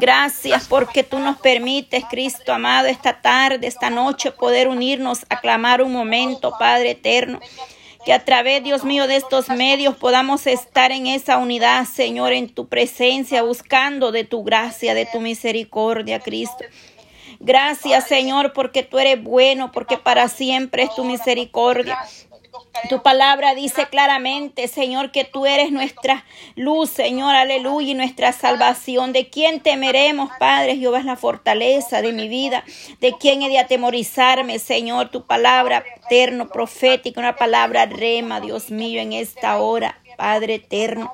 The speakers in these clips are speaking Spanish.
Gracias porque tú nos permites, Cristo amado, esta tarde, esta noche, poder unirnos a clamar un momento, Padre eterno que a través, Dios mío, de estos medios podamos estar en esa unidad, Señor, en tu presencia, buscando de tu gracia, de tu misericordia, Cristo. Gracias, Señor, porque tú eres bueno, porque para siempre es tu misericordia. Tu palabra dice claramente, Señor, que tú eres nuestra luz, Señor, aleluya, y nuestra salvación. ¿De quién temeremos, Padre? Jehová es la fortaleza de mi vida. ¿De quién he de atemorizarme, Señor? Tu palabra eterno, profética, una palabra rema, Dios mío, en esta hora, Padre eterno.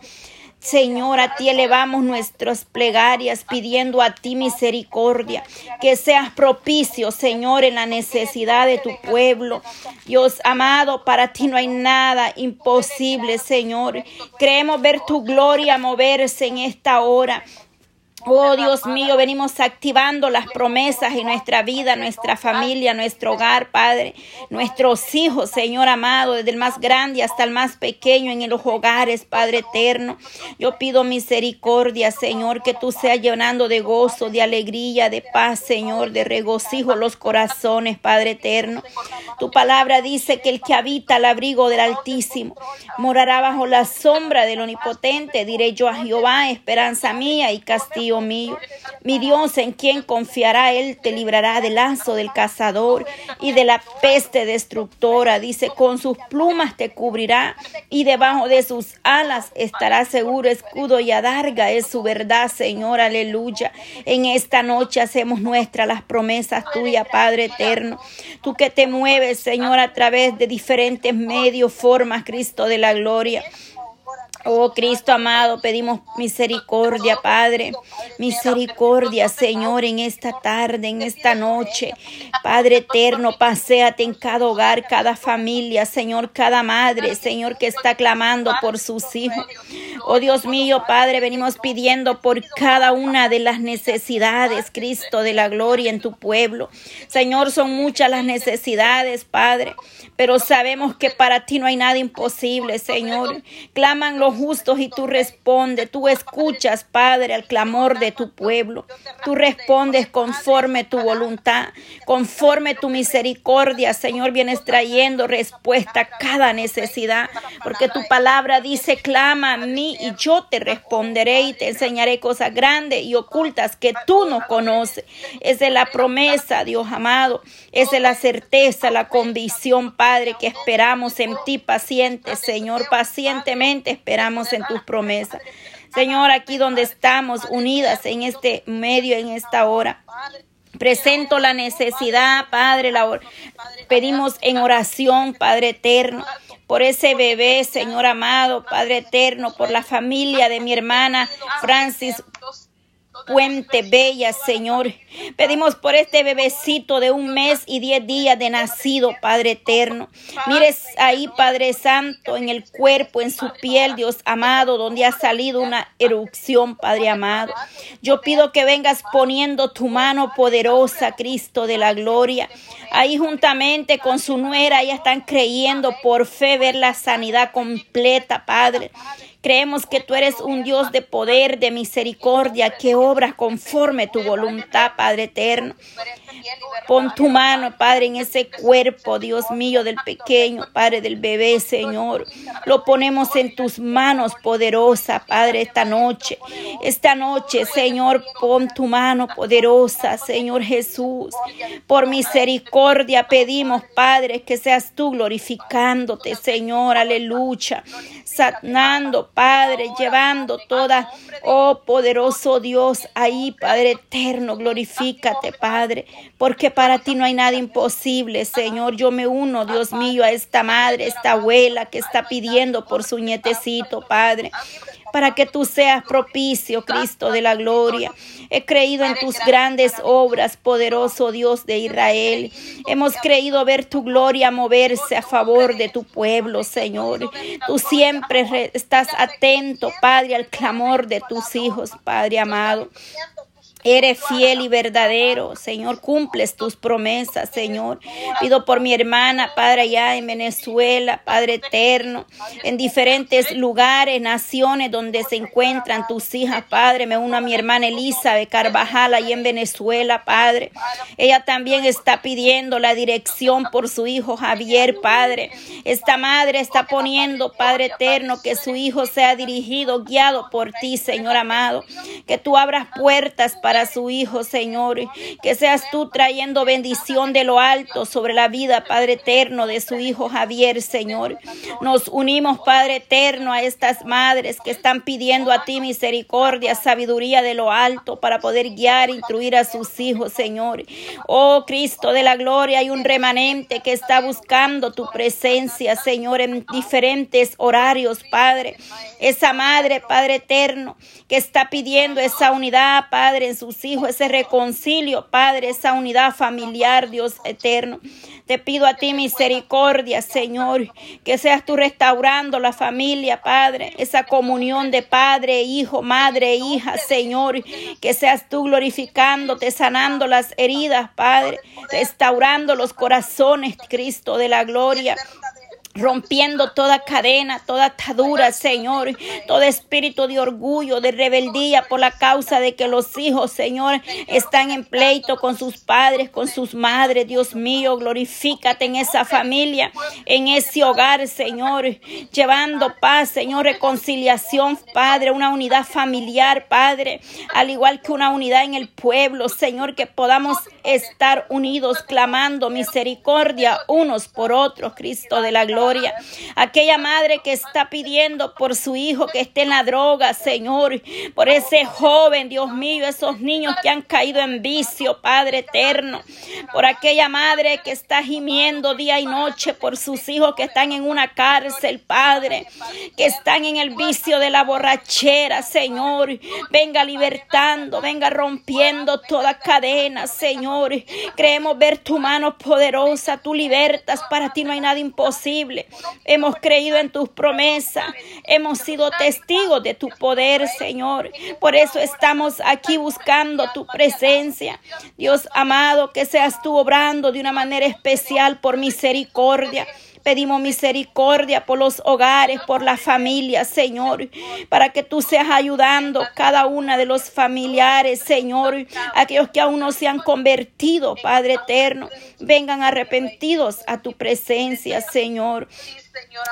Señor, a ti elevamos nuestras plegarias pidiendo a ti misericordia, que seas propicio, Señor, en la necesidad de tu pueblo. Dios amado, para ti no hay nada imposible, Señor. Creemos ver tu gloria moverse en esta hora. Oh Dios mío, venimos activando las promesas en nuestra vida, nuestra familia, nuestro hogar, Padre, nuestros hijos, Señor amado, desde el más grande hasta el más pequeño en los hogares, Padre eterno. Yo pido misericordia, Señor, que tú seas llenando de gozo, de alegría, de paz, Señor, de regocijo los corazones, Padre eterno. Tu palabra dice que el que habita al abrigo del Altísimo morará bajo la sombra del Omnipotente. Diré yo a Jehová, esperanza mía y castillo mío. Mi Dios, en quien confiará Él, te librará del lazo del cazador y de la peste destructora. Dice, con sus plumas te cubrirá y debajo de sus alas estará seguro escudo y adarga. Es su verdad, Señor, aleluya. En esta noche hacemos nuestras las promesas tuyas, Padre eterno. Tú que te mueves, Señor, a través de diferentes medios, formas, Cristo de la gloria. Oh Cristo amado, pedimos misericordia, Padre. Misericordia, Señor, en esta tarde, en esta noche. Padre eterno, paséate en cada hogar, cada familia, Señor, cada madre, Señor, que está clamando por sus hijos. Oh Dios mío, Padre, venimos pidiendo por cada una de las necesidades, Cristo, de la gloria en tu pueblo. Señor, son muchas las necesidades, Padre, pero sabemos que para ti no hay nada imposible, Señor. Claman los justos y tú respondes. Tú escuchas, Padre, al clamor de tu pueblo. Tú respondes conforme tu voluntad, conforme tu misericordia, Señor, vienes trayendo respuesta a cada necesidad, porque tu palabra dice, clama a mí y yo te responderé y te enseñaré cosas grandes y ocultas que tú no conoces. Es de la promesa, Dios amado, es de la certeza, la convicción, Padre, que esperamos en ti paciente, Señor, pacientemente esperamos en tus promesas. Señor, aquí donde estamos unidas en este medio, en esta hora. Presento la necesidad, Padre, la pedimos en oración, Padre eterno, por ese bebé, Señor amado, Padre eterno, por la familia de mi hermana Francis Puente Bella, Señor. Pedimos por este bebecito de un mes y diez días de nacido, Padre eterno. Mires ahí, Padre Santo, en el cuerpo, en su piel, Dios amado, donde ha salido una erupción, Padre amado. Yo pido que vengas poniendo tu mano poderosa, Cristo de la gloria. Ahí juntamente con su nuera, ya están creyendo por fe ver la sanidad completa, Padre. Creemos que tú eres un Dios de poder, de misericordia, que obra conforme tu voluntad, Padre eterno. Pon tu mano, Padre, en ese cuerpo, Dios mío, del pequeño, Padre, del bebé, Señor. Lo ponemos en tus manos poderosa, Padre, esta noche. Esta noche, Señor, pon tu mano poderosa, Señor Jesús. Por misericordia pedimos, Padre, que seas tú glorificándote, Señor, aleluya. Sanando, Padre, llevando toda, oh poderoso Dios, ahí, Padre eterno, glorifícate, Padre, porque para ti no hay nada imposible, Señor. Yo me uno, Dios mío, a esta madre, esta abuela que está pidiendo por su nietecito, Padre para que tú seas propicio, Cristo de la gloria. He creído en tus grandes obras, poderoso Dios de Israel. Hemos creído ver tu gloria moverse a favor de tu pueblo, Señor. Tú siempre estás atento, Padre, al clamor de tus hijos, Padre amado. Eres fiel y verdadero, Señor, cumples tus promesas, Señor. Pido por mi hermana, Padre, allá en Venezuela, Padre eterno, en diferentes lugares, naciones donde se encuentran tus hijas, Padre. Me uno a mi hermana Elizabeth Carvajal, ahí en Venezuela, Padre. Ella también está pidiendo la dirección por su hijo Javier, Padre. Esta madre está poniendo, Padre eterno, que su hijo sea dirigido, guiado por ti, Señor amado. Que tú abras puertas para para su Hijo, Señor. Que seas tú trayendo bendición de lo alto sobre la vida, Padre eterno, de su Hijo Javier, Señor. Nos unimos, Padre eterno, a estas madres que están pidiendo a ti misericordia, sabiduría de lo alto para poder guiar, instruir a sus hijos, Señor. Oh Cristo de la gloria, hay un remanente que está buscando tu presencia, Señor, en diferentes horarios, Padre. Esa madre, Padre eterno, que está pidiendo esa unidad, Padre, en sus hijos, ese reconcilio, Padre, esa unidad familiar, Dios eterno. Te pido a ti misericordia, Señor, que seas tú restaurando la familia, Padre, esa comunión de Padre, Hijo, Madre, Hija, Señor, que seas tú glorificándote, sanando las heridas, Padre, restaurando los corazones, Cristo de la gloria rompiendo toda cadena, toda atadura, Señor, todo espíritu de orgullo, de rebeldía por la causa de que los hijos, Señor, están en pleito con sus padres, con sus madres. Dios mío, glorifícate en esa familia, en ese hogar, Señor, llevando paz, Señor, reconciliación, Padre, una unidad familiar, Padre, al igual que una unidad en el pueblo, Señor, que podamos estar unidos clamando misericordia unos por otros, Cristo de la gloria. Aquella madre que está pidiendo por su hijo que esté en la droga, Señor. Por ese joven, Dios mío, esos niños que han caído en vicio, Padre eterno. Por aquella madre que está gimiendo día y noche por sus hijos que están en una cárcel, Padre. Que están en el vicio de la borrachera, Señor. Venga libertando, venga rompiendo toda cadena, Señor. Creemos ver tu mano poderosa, tú libertas, para ti no hay nada imposible. Hemos creído en tus promesas. Hemos sido testigos de tu poder, Señor. Por eso estamos aquí buscando tu presencia. Dios amado, que seas tú obrando de una manera especial por misericordia. Pedimos misericordia por los hogares, por las familias, Señor, para que tú seas ayudando cada una de los familiares, Señor, aquellos que aún no se han convertido, Padre eterno, vengan arrepentidos a tu presencia, Señor.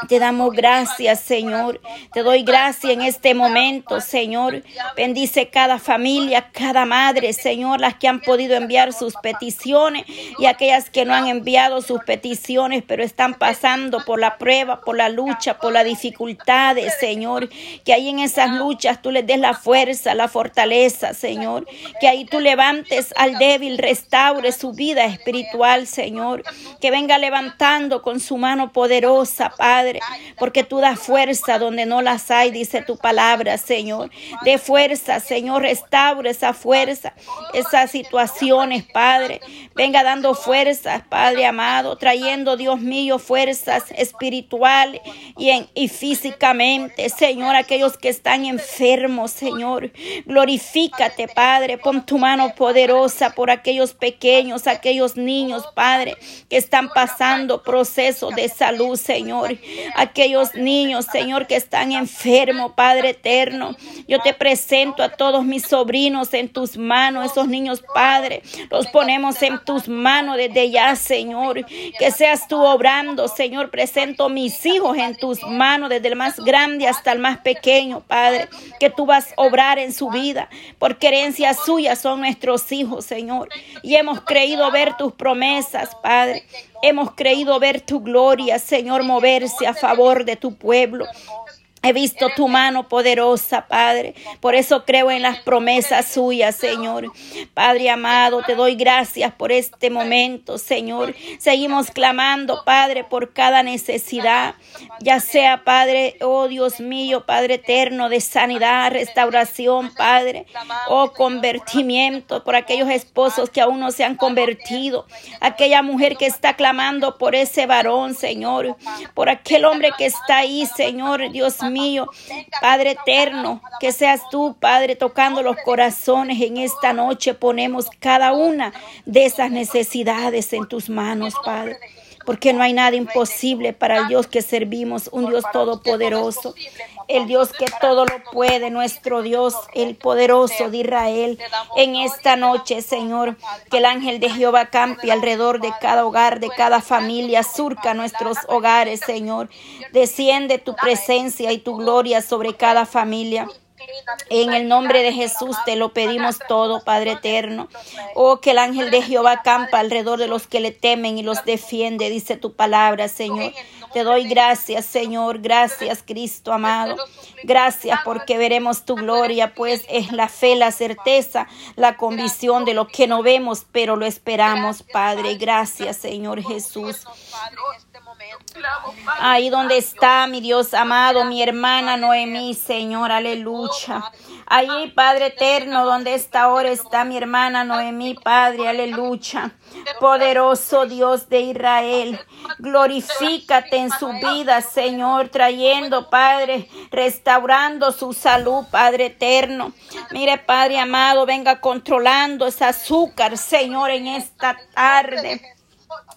Te damos gracias, Señor. Te doy gracias en este momento, Señor. Bendice cada familia, cada madre, Señor, las que han podido enviar sus peticiones y aquellas que no han enviado sus peticiones, pero están pasando por la prueba, por la lucha, por las dificultades, Señor. Que ahí en esas luchas tú les des la fuerza, la fortaleza, Señor. Que ahí tú levantes al débil, restaure su vida espiritual, Señor. Que venga levantando con su mano poderosa, Padre, porque tú das fuerza donde no las hay, dice tu palabra, Señor. De fuerza, Señor, restaura esa fuerza, esas situaciones, Padre. Venga dando fuerzas, Padre amado, trayendo, Dios mío, fuerzas espirituales y, y físicamente, Señor, aquellos que están enfermos, Señor. Glorifícate, Padre, pon tu mano poderosa por aquellos pequeños, aquellos niños, Padre, que están pasando procesos de salud, Señor. Aquellos niños, Señor, que están enfermos, Padre eterno. Yo te presento a todos mis sobrinos en tus manos, esos niños, Padre. Los ponemos en tus manos desde ya, Señor. Que seas tú obrando, Señor. Presento mis hijos en tus manos, desde el más grande hasta el más pequeño, Padre. Que tú vas a obrar en su vida. Por herencia suya son nuestros hijos, Señor. Y hemos creído ver tus promesas, Padre. Hemos creído ver tu gloria, Señor, moverse a favor de tu pueblo. He visto tu mano poderosa, Padre. Por eso creo en las promesas suyas, Señor. Padre amado, te doy gracias por este momento, Señor. Seguimos clamando, Padre, por cada necesidad. Ya sea, Padre, oh Dios mío, Padre eterno, de sanidad, restauración, Padre. Oh convertimiento por aquellos esposos que aún no se han convertido. Aquella mujer que está clamando por ese varón, Señor. Por aquel hombre que está ahí, Señor, Dios mío mío. Padre eterno, que seas tú, Padre, tocando los corazones en esta noche. Ponemos cada una de esas necesidades en tus manos, Padre porque no hay nada imposible para el Dios que servimos, un Dios todopoderoso, el Dios que todo lo puede, nuestro Dios, el poderoso de Israel. En esta noche, Señor, que el ángel de Jehová campe alrededor de cada hogar, de cada familia, surca nuestros hogares, Señor. Desciende tu presencia y tu gloria sobre cada familia. En el nombre de Jesús te lo pedimos todo, Padre eterno. Oh, que el ángel de Jehová campa alrededor de los que le temen y los defiende, dice tu palabra, Señor. Te doy gracias, Señor. Gracias, Cristo amado. Gracias porque veremos tu gloria, pues es la fe, la certeza, la convicción de lo que no vemos, pero lo esperamos, Padre. Gracias, Señor Jesús. Ahí donde está mi Dios amado, mi hermana Noemí, Señor, aleluya. Ahí, Padre eterno, donde está ahora está mi hermana Noemí, Padre, aleluya. Poderoso Dios de Israel, glorifícate en su vida, Señor, trayendo, Padre, restaurando su salud, Padre eterno. Mire, Padre amado, venga controlando ese azúcar, Señor, en esta tarde.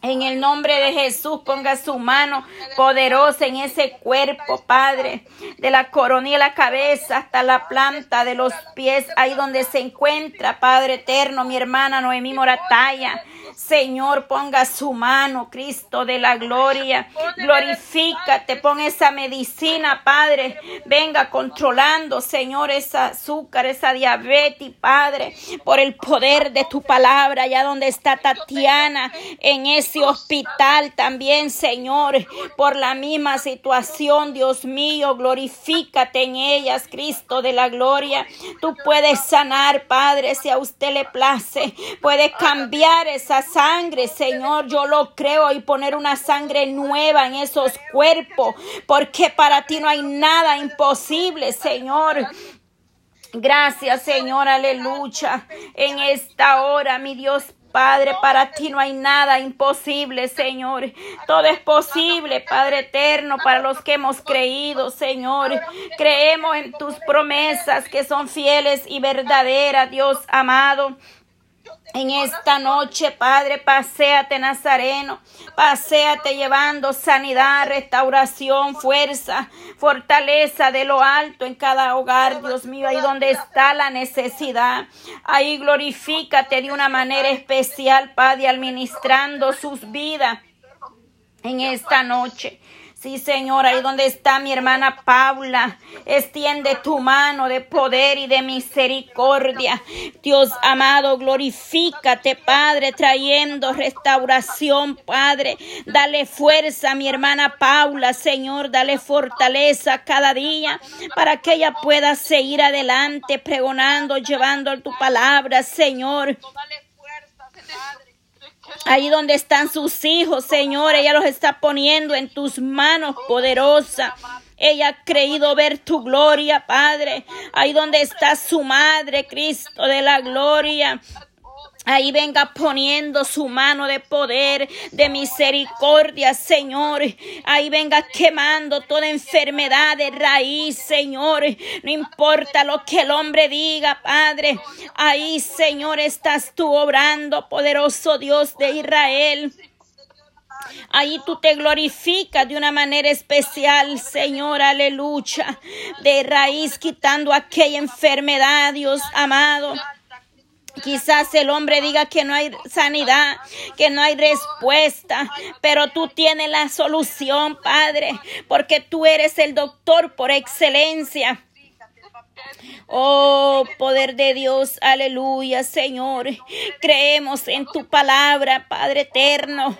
En el nombre de Jesús, ponga su mano poderosa en ese cuerpo, Padre, de la coronilla de la cabeza hasta la planta de los pies, ahí donde se encuentra, Padre eterno, mi hermana Noemí Morataya. Señor, ponga su mano, Cristo de la gloria. Glorifícate, pon esa medicina, Padre. Venga controlando, Señor, esa azúcar, esa diabetes, Padre, por el poder de tu palabra, allá donde está Tatiana, en ese hospital también, Señor, por la misma situación, Dios mío, glorifícate en ellas, Cristo de la gloria. Tú puedes sanar, Padre, si a usted le place. Puedes cambiar esa sangre, Señor, yo lo creo y poner una sangre nueva en esos cuerpos, porque para ti no hay nada imposible, Señor. Gracias, Señor, aleluya. En esta hora, mi Dios Padre, para ti no hay nada imposible, Señor. Todo es posible, Padre eterno, para los que hemos creído, Señor. Creemos en tus promesas que son fieles y verdaderas, Dios amado. En esta noche, Padre, paséate Nazareno, paséate llevando sanidad, restauración, fuerza, fortaleza de lo alto en cada hogar, Dios mío, ahí donde está la necesidad. Ahí glorifícate de una manera especial, Padre, administrando sus vidas en esta noche. Sí, Señor, ahí donde está mi hermana Paula, extiende tu mano de poder y de misericordia. Dios amado, glorifícate, Padre, trayendo restauración, Padre. Dale fuerza a mi hermana Paula, Señor, dale fortaleza cada día para que ella pueda seguir adelante, pregonando, llevando tu palabra, Señor. Ahí donde están sus hijos, Señor, ella los está poniendo en tus manos poderosa. Ella ha creído ver tu gloria, Padre. Ahí donde está su madre, Cristo de la gloria. Ahí venga poniendo su mano de poder, de misericordia, Señor. Ahí venga quemando toda enfermedad de raíz, Señor. No importa lo que el hombre diga, Padre. Ahí, Señor, estás tú obrando, poderoso Dios de Israel. Ahí tú te glorificas de una manera especial, Señor, aleluya. De raíz quitando aquella enfermedad, Dios amado. Quizás el hombre diga que no hay sanidad, que no hay respuesta, pero tú tienes la solución, Padre, porque tú eres el doctor por excelencia. Oh, poder de Dios, aleluya, Señor. Creemos en tu palabra, Padre eterno.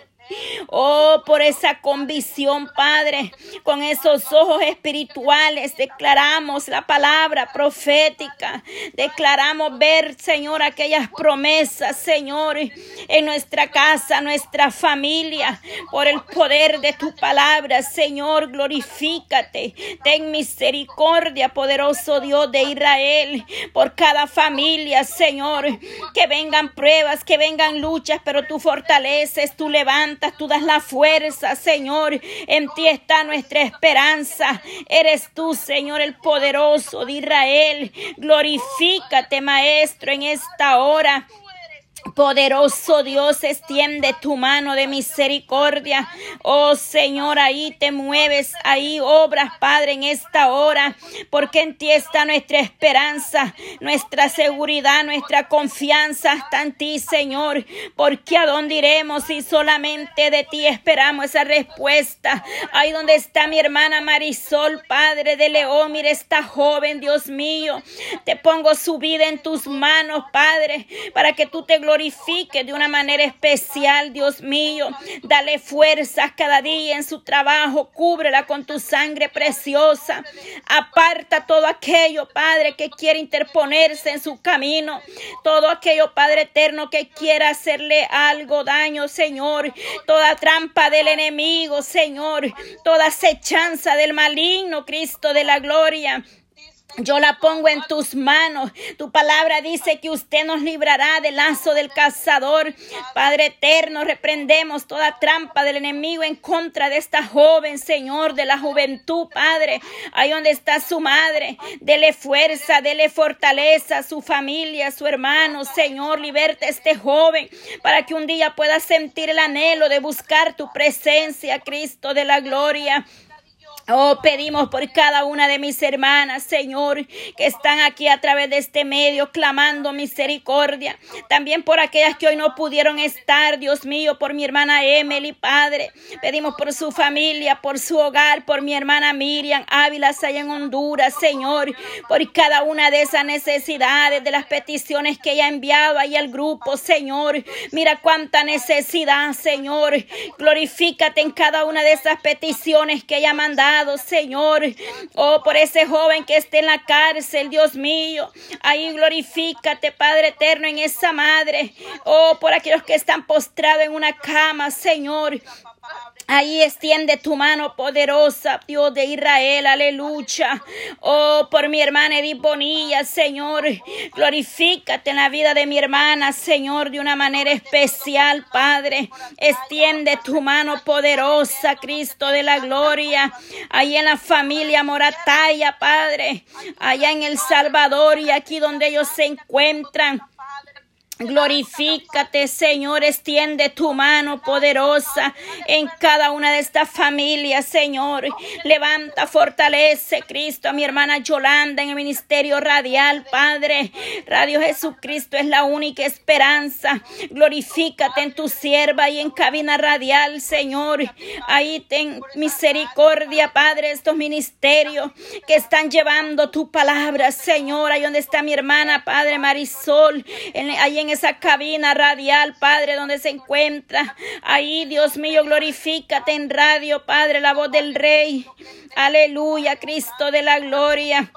Oh, por esa convicción, Padre, con esos ojos espirituales declaramos la palabra profética. Declaramos ver, Señor, aquellas promesas, Señor, en nuestra casa, nuestra familia, por el poder de tu palabra, Señor, glorifícate. Ten misericordia, poderoso Dios de Israel, por cada familia, Señor, que vengan pruebas, que vengan luchas, pero tú fortaleces, tú levantas tú das la fuerza, Señor. En ti está nuestra esperanza. Eres tú, Señor, el poderoso de Israel. Glorifícate, Maestro, en esta hora. Poderoso Dios, extiende tu mano de misericordia. Oh Señor, ahí te mueves, ahí obras, Padre, en esta hora, porque en ti está nuestra esperanza, nuestra seguridad, nuestra confianza está en ti, Señor. Porque a dónde iremos si solamente de ti esperamos esa respuesta. Ahí donde está mi hermana Marisol, Padre de León, mire esta joven, Dios mío. Te pongo su vida en tus manos, Padre, para que tú te glorifiques glorifique de una manera especial, Dios mío. Dale fuerzas cada día en su trabajo, cúbrela con tu sangre preciosa. Aparta todo aquello, Padre, que quiere interponerse en su camino. Todo aquello, Padre eterno, que quiera hacerle algo daño, Señor. Toda trampa del enemigo, Señor. Toda acechanza del maligno, Cristo de la gloria. Yo la pongo en tus manos. Tu palabra dice que usted nos librará del lazo del cazador. Padre eterno, reprendemos toda trampa del enemigo en contra de esta joven, Señor, de la juventud, Padre. Ahí donde está su madre. Dele fuerza, dele fortaleza a su familia, su hermano. Señor, liberta a este joven para que un día pueda sentir el anhelo de buscar tu presencia, Cristo de la gloria. Oh, pedimos por cada una de mis hermanas, Señor, que están aquí a través de este medio clamando misericordia. También por aquellas que hoy no pudieron estar, Dios mío, por mi hermana Emily, Padre. Pedimos por su familia, por su hogar, por mi hermana Miriam Ávila, allá en Honduras, Señor, por cada una de esas necesidades, de las peticiones que ella ha enviado ahí al grupo, Señor. Mira cuánta necesidad, Señor. Glorifícate en cada una de esas peticiones que ella ha mandado Señor. Oh, por ese joven que esté en la cárcel, Dios mío. Ahí glorifícate, Padre eterno, en esa madre. Oh, por aquellos que están postrados en una cama, Señor. Ahí extiende tu mano poderosa, Dios de Israel, aleluya. Oh, por mi hermana Edith Bonilla, Señor. Glorifícate en la vida de mi hermana, Señor, de una manera especial, Padre. Extiende tu mano poderosa, Cristo de la gloria. Ahí en la familia Morataya, Padre. Allá en El Salvador y aquí donde ellos se encuentran. Glorifícate, Señor, extiende tu mano poderosa en cada una de estas familias, Señor. Levanta, fortalece, Cristo, a mi hermana Yolanda en el ministerio radial, Padre. Radio Jesucristo es la única esperanza. Glorifícate en tu sierva y en cabina radial, Señor. Ahí ten misericordia, Padre, estos ministerios que están llevando tu palabra, Señor. Ahí donde está mi hermana, Padre Marisol, ahí en esa cabina radial, Padre, donde se encuentra. Ahí, Dios mío, glorifícate en radio, Padre, la voz del Rey. Aleluya, Cristo de la gloria.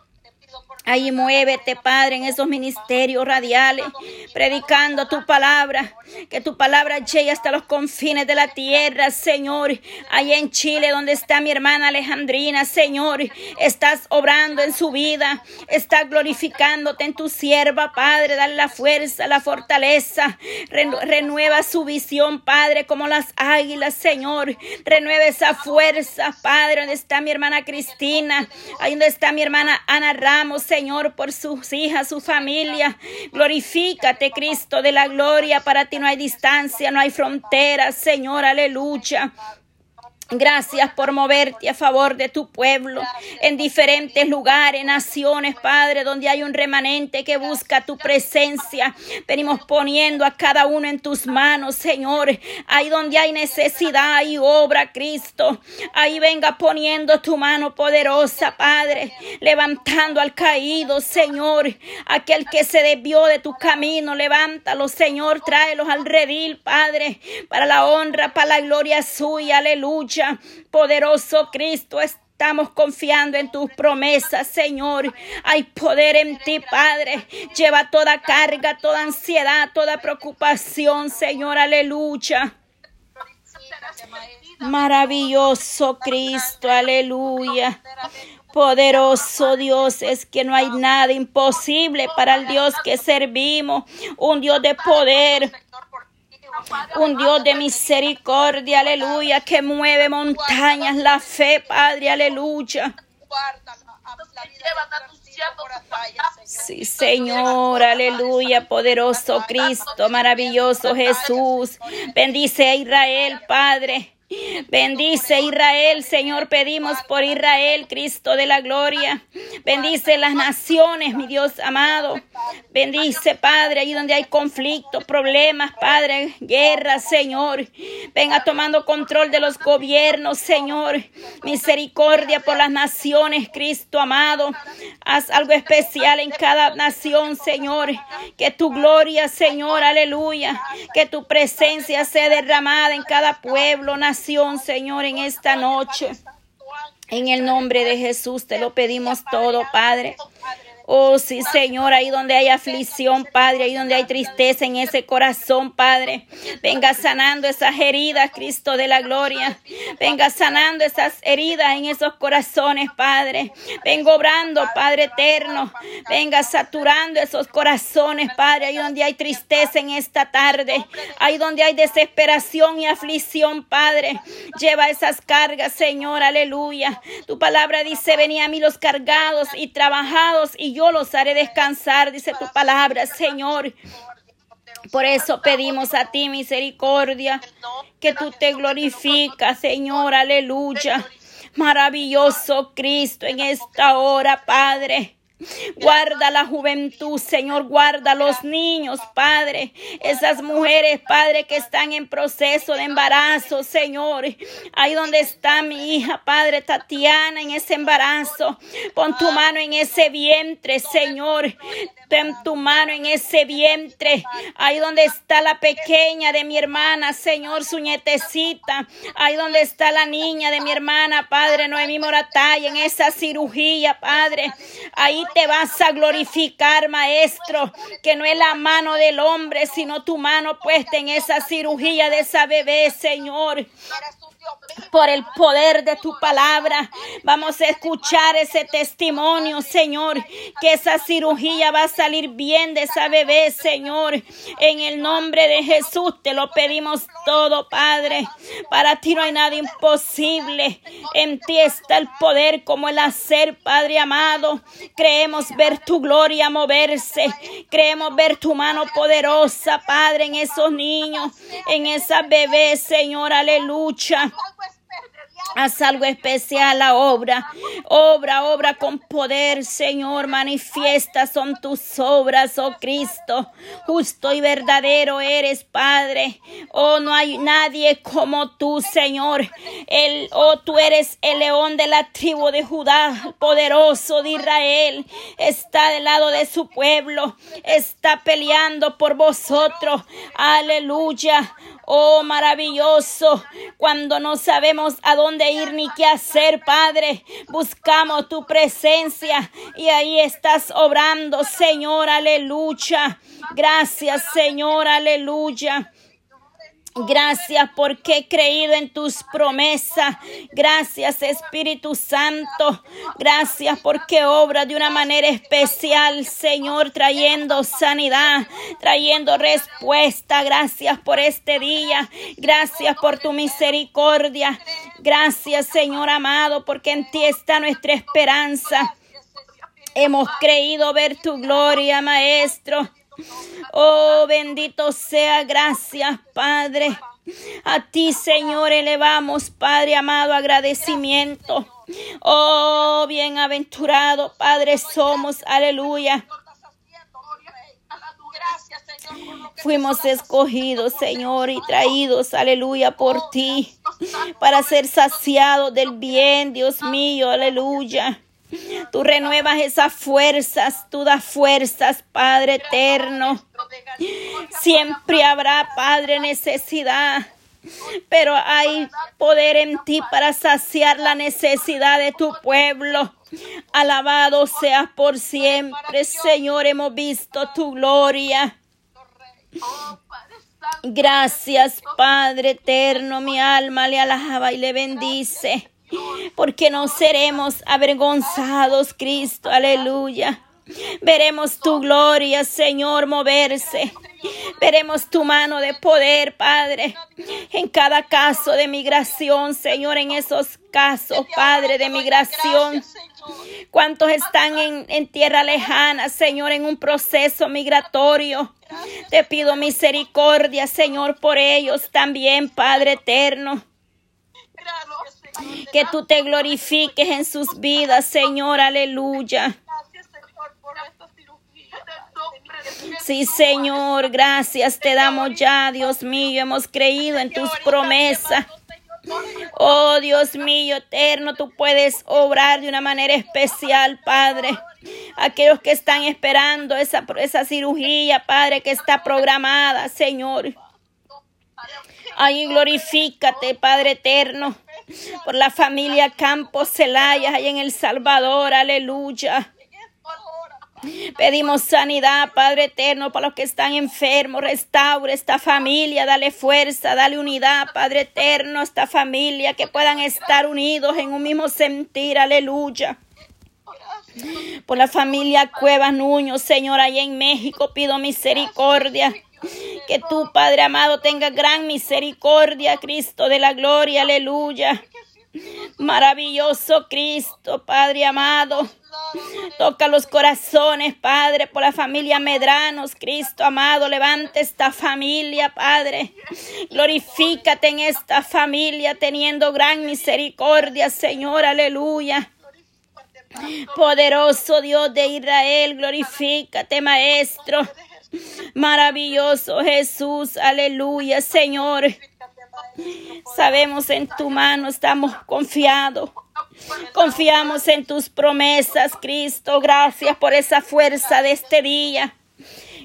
Ahí muévete, Padre, en esos ministerios radiales, predicando tu palabra, que tu palabra llegue hasta los confines de la tierra, Señor. Ahí en Chile, donde está mi hermana Alejandrina, Señor, estás obrando en su vida, estás glorificándote en tu sierva, Padre. Dale la fuerza, la fortaleza, renueva su visión, Padre, como las águilas, Señor. Renueva esa fuerza, Padre, donde está mi hermana Cristina, ahí donde está mi hermana Ana Ramos, Señor, por sus hijas, su familia. Glorifícate, Cristo de la gloria. Para ti no hay distancia, no hay fronteras, Señor, aleluya. Gracias por moverte a favor de tu pueblo en diferentes lugares, naciones, Padre, donde hay un remanente que busca tu presencia. Venimos poniendo a cada uno en tus manos, Señor. Ahí donde hay necesidad y obra, Cristo. Ahí venga poniendo tu mano poderosa, Padre, levantando al caído, Señor. Aquel que se desvió de tu camino, levántalo, Señor. Tráelos al redil, Padre, para la honra, para la gloria suya. Aleluya. Poderoso Cristo, estamos confiando en tus promesas, Señor. Hay poder en ti, Padre. Lleva toda carga, toda ansiedad, toda preocupación, Señor. Aleluya. Maravilloso Cristo, aleluya. Poderoso Dios, es que no hay nada imposible para el Dios que servimos. Un Dios de poder Un Dios de misericordia, aleluya, que mueve montañas, la fe, Padre, aleluya. Sí, Señor, aleluya, poderoso Cristo, maravilloso Jesús. Bendice a Israel, Padre. Bendice Israel, Señor, pedimos por Israel, Cristo de la gloria. Bendice las naciones, mi Dios amado. Bendice, Padre, ahí donde hay conflictos, problemas, Padre, guerra, Señor. Venga tomando control de los gobiernos, Señor. Misericordia por las naciones, Cristo amado. Haz algo especial en cada nación, Señor. Que tu gloria, Señor, aleluya. Que tu presencia sea derramada en cada pueblo, nación Señor, en esta noche. En el nombre de Jesús te lo pedimos todo, Padre. Oh, sí, Señor, ahí donde hay aflicción, Padre, ahí donde hay tristeza en ese corazón, Padre. Venga sanando esas heridas, Cristo de la gloria. Venga sanando esas heridas en esos corazones, Padre. Venga obrando, Padre eterno. Venga saturando esos corazones, Padre, ahí donde hay tristeza en esta tarde. Ahí donde hay desesperación y aflicción, Padre. Lleva esas cargas, Señor, aleluya. Tu palabra dice, venía a mí los cargados y trabajados y yo los haré descansar, dice tu palabra, Señor. Por eso pedimos a ti misericordia, que tú te glorificas, Señor, aleluya. Maravilloso Cristo en esta hora, Padre. Guarda la juventud, Señor. Guarda los niños, Padre. Esas mujeres, Padre, que están en proceso de embarazo, Señor. Ahí donde está mi hija, Padre Tatiana, en ese embarazo. Pon tu mano en ese vientre, Señor. Ten tu mano en ese vientre. Ahí donde está la pequeña de mi hermana, Señor, su nietecita. Ahí donde está la niña de mi hermana, Padre Noemí Moratay, en esa cirugía, Padre. Ahí te vas a glorificar, Maestro, que no es la mano del hombre, sino tu mano puesta en esa cirugía de esa bebé, Señor por el poder de tu palabra. Vamos a escuchar ese testimonio, Señor, que esa cirugía va a salir bien de esa bebé, Señor. En el nombre de Jesús te lo pedimos todo, Padre. Para ti no hay nada imposible. En ti está el poder como el hacer, Padre amado. Creemos ver tu gloria moverse. Creemos ver tu mano poderosa, Padre, en esos niños, en esa bebé, Señor, aleluya algo es Haz algo especial la obra. Obra, obra con poder, Señor. Manifiesta son tus obras, oh Cristo. Justo y verdadero eres, Padre. Oh, no hay nadie como tú, Señor. El, oh, tú eres el león de la tribu de Judá, poderoso de Israel. Está del lado de su pueblo. Está peleando por vosotros. Aleluya. Oh, maravilloso. Cuando no sabemos a dónde ir ni qué hacer, Padre, buscamos tu presencia y ahí estás obrando, Señor, aleluya. Gracias, Señor, aleluya. Gracias porque he creído en tus promesas. Gracias Espíritu Santo. Gracias porque obra de una manera especial, Señor, trayendo sanidad, trayendo respuesta. Gracias por este día. Gracias por tu misericordia. Gracias, Señor amado, porque en ti está nuestra esperanza. Hemos creído ver tu gloria, Maestro. Oh, bendito sea, gracias, Padre. A ti, Señor, elevamos, Padre amado, agradecimiento. Oh, bienaventurado, Padre, somos, aleluya. Fuimos escogidos, Señor, y traídos, aleluya, por ti, para ser saciados del bien, Dios mío, aleluya. Tú renuevas esas fuerzas, tú das fuerzas, Padre eterno. Siempre habrá, Padre, necesidad. Pero hay poder en ti para saciar la necesidad de tu pueblo. Alabado seas por siempre, Señor. Hemos visto tu gloria. Gracias, Padre eterno. Mi alma le alaba y le bendice porque no seremos avergonzados, Cristo, aleluya. Veremos tu gloria, Señor, moverse. Veremos tu mano de poder, Padre, en cada caso de migración, Señor, en esos casos, Padre, de migración. ¿Cuántos están en, en, tierra lejana, Señor, en un proceso migratorio? Te pido misericordia, Señor, por ellos también, Padre eterno. Que tú te glorifiques en sus vidas, Señor, aleluya. Sí, Señor, gracias te damos ya, Dios mío, hemos creído en tus promesas. Oh Dios mío eterno, tú puedes obrar de una manera especial, Padre. Aquellos que están esperando esa, esa cirugía, Padre, que está programada, Señor. Ahí glorifícate, Padre eterno, por la familia Campos Celaya, ahí en El Salvador, aleluya. Pedimos sanidad, Padre eterno, para los que están enfermos. Restaure esta familia, dale fuerza, dale unidad, Padre eterno, a esta familia, que puedan estar unidos en un mismo sentir. Aleluya. Por la familia Cuevas Nuño, Señor, allá en México, pido misericordia. Que tú, Padre amado, tenga gran misericordia, Cristo de la gloria, aleluya. Maravilloso Cristo, Padre amado. Toca los corazones, Padre, por la familia Medranos, Cristo amado. Levante esta familia, Padre. Glorifícate en esta familia, teniendo gran misericordia, Señor. Aleluya. Poderoso Dios de Israel, glorifícate, Maestro. Maravilloso Jesús, aleluya, Señor. Sabemos en tu mano, estamos confiados. Confiamos en tus promesas, Cristo. Gracias por esa fuerza de este día.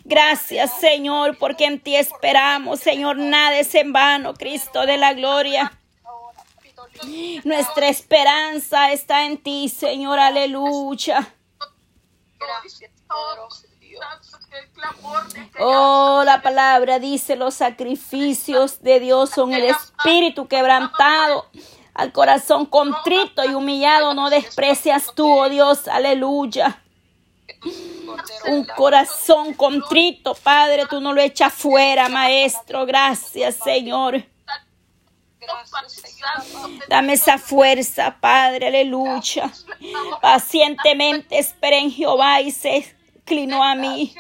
Gracias, Señor, porque en ti esperamos, Señor. Nada es en vano, Cristo de la gloria. Nuestra esperanza está en ti, Señor. Aleluya. Oh, la palabra dice, los sacrificios de Dios son el espíritu quebrantado. Al corazón contrito y humillado no desprecias tú, oh Dios, aleluya. Un corazón contrito, Padre, tú no lo echas fuera, Maestro. Gracias, Señor. Dame esa fuerza, Padre, aleluya. Pacientemente esperé en Jehová y se inclinó a mí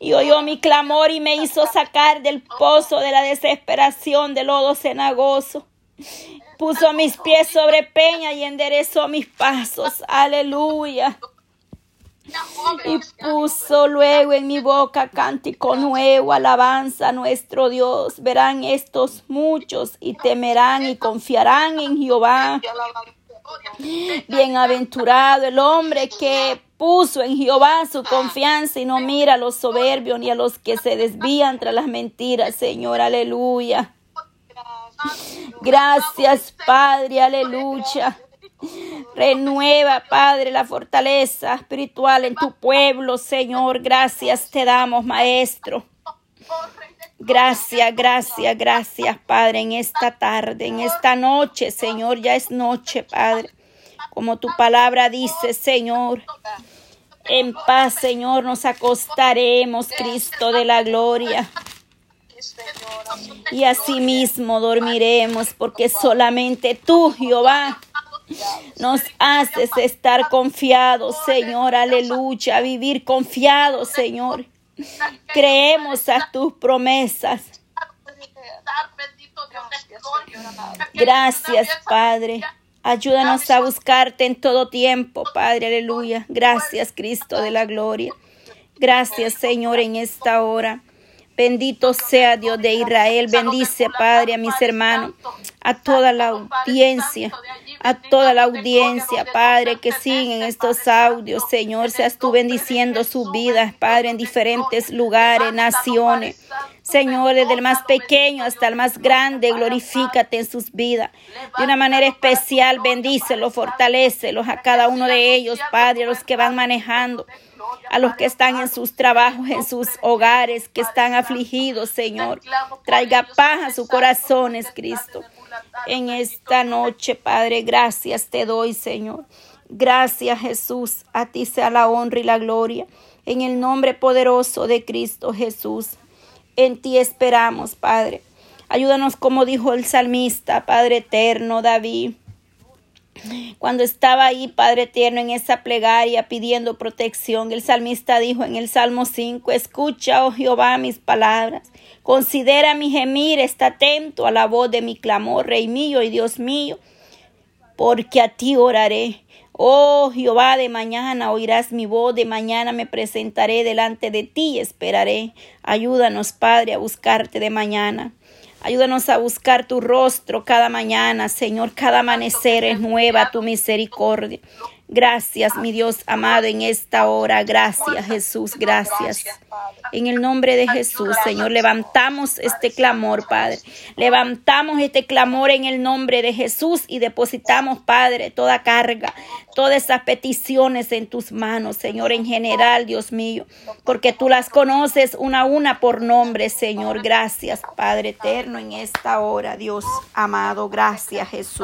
y oyó mi clamor y me hizo sacar del pozo de la desesperación del lodo cenagoso. Puso mis pies sobre peña y enderezó mis pasos. Aleluya. Y puso luego en mi boca cántico nuevo, alabanza a nuestro Dios. Verán estos muchos y temerán y confiarán en Jehová. Bienaventurado el hombre que puso en Jehová su confianza y no mira a los soberbios ni a los que se desvían tras las mentiras, Señor, aleluya. Gracias, Padre, aleluya. Renueva, Padre, la fortaleza espiritual en tu pueblo, Señor. Gracias te damos, Maestro. Gracias, gracias, gracias, Padre, en esta tarde, en esta noche, Señor, ya es noche, Padre. Como tu palabra dice, Señor. En paz, Señor, nos acostaremos, Cristo de la gloria. Y asimismo dormiremos, porque solamente tú, Jehová, nos haces estar confiados, Señor, aleluya, vivir confiados, Señor. Creemos a tus promesas. Gracias, Padre. Ayúdanos a buscarte en todo tiempo, Padre, aleluya. Gracias, Cristo de la gloria. Gracias, Señor, en esta hora. Bendito sea Dios de Israel. Bendice, Padre, a mis hermanos, a toda la audiencia, a toda la audiencia, Padre, que siguen estos audios. Señor, seas tú bendiciendo sus vidas, Padre, en diferentes lugares, naciones. Señor, desde el más pequeño hasta el más grande, glorifícate en sus vidas. De una manera especial, bendícelos, fortalecelos a cada uno de ellos, Padre, a los que van manejando a los que están en sus trabajos, en sus hogares, que están afligidos, Señor. Traiga paz a sus corazones, Cristo. En esta noche, Padre, gracias te doy, Señor. Gracias Jesús, a ti sea la honra y la gloria. En el nombre poderoso de Cristo Jesús. En ti esperamos, Padre. Ayúdanos como dijo el salmista, Padre eterno, David. Cuando estaba ahí, Padre eterno, en esa plegaria pidiendo protección, el salmista dijo en el Salmo 5, escucha, oh Jehová, mis palabras, considera mi gemir, está atento a la voz de mi clamor, Rey mío y Dios mío, porque a ti oraré. Oh Jehová, de mañana oirás mi voz, de mañana me presentaré delante de ti y esperaré. Ayúdanos, Padre, a buscarte de mañana. Ayúdanos a buscar tu rostro cada mañana, Señor. Cada amanecer es nueva tu misericordia. Gracias, mi Dios amado, en esta hora. Gracias, Jesús. Gracias. En el nombre de Jesús, Señor, levantamos este clamor, Padre. Levantamos este clamor en el nombre de Jesús y depositamos, Padre, toda carga, todas esas peticiones en tus manos, Señor, en general, Dios mío, porque tú las conoces una a una por nombre, Señor. Gracias, Padre eterno, en esta hora, Dios amado. Gracias, Jesús.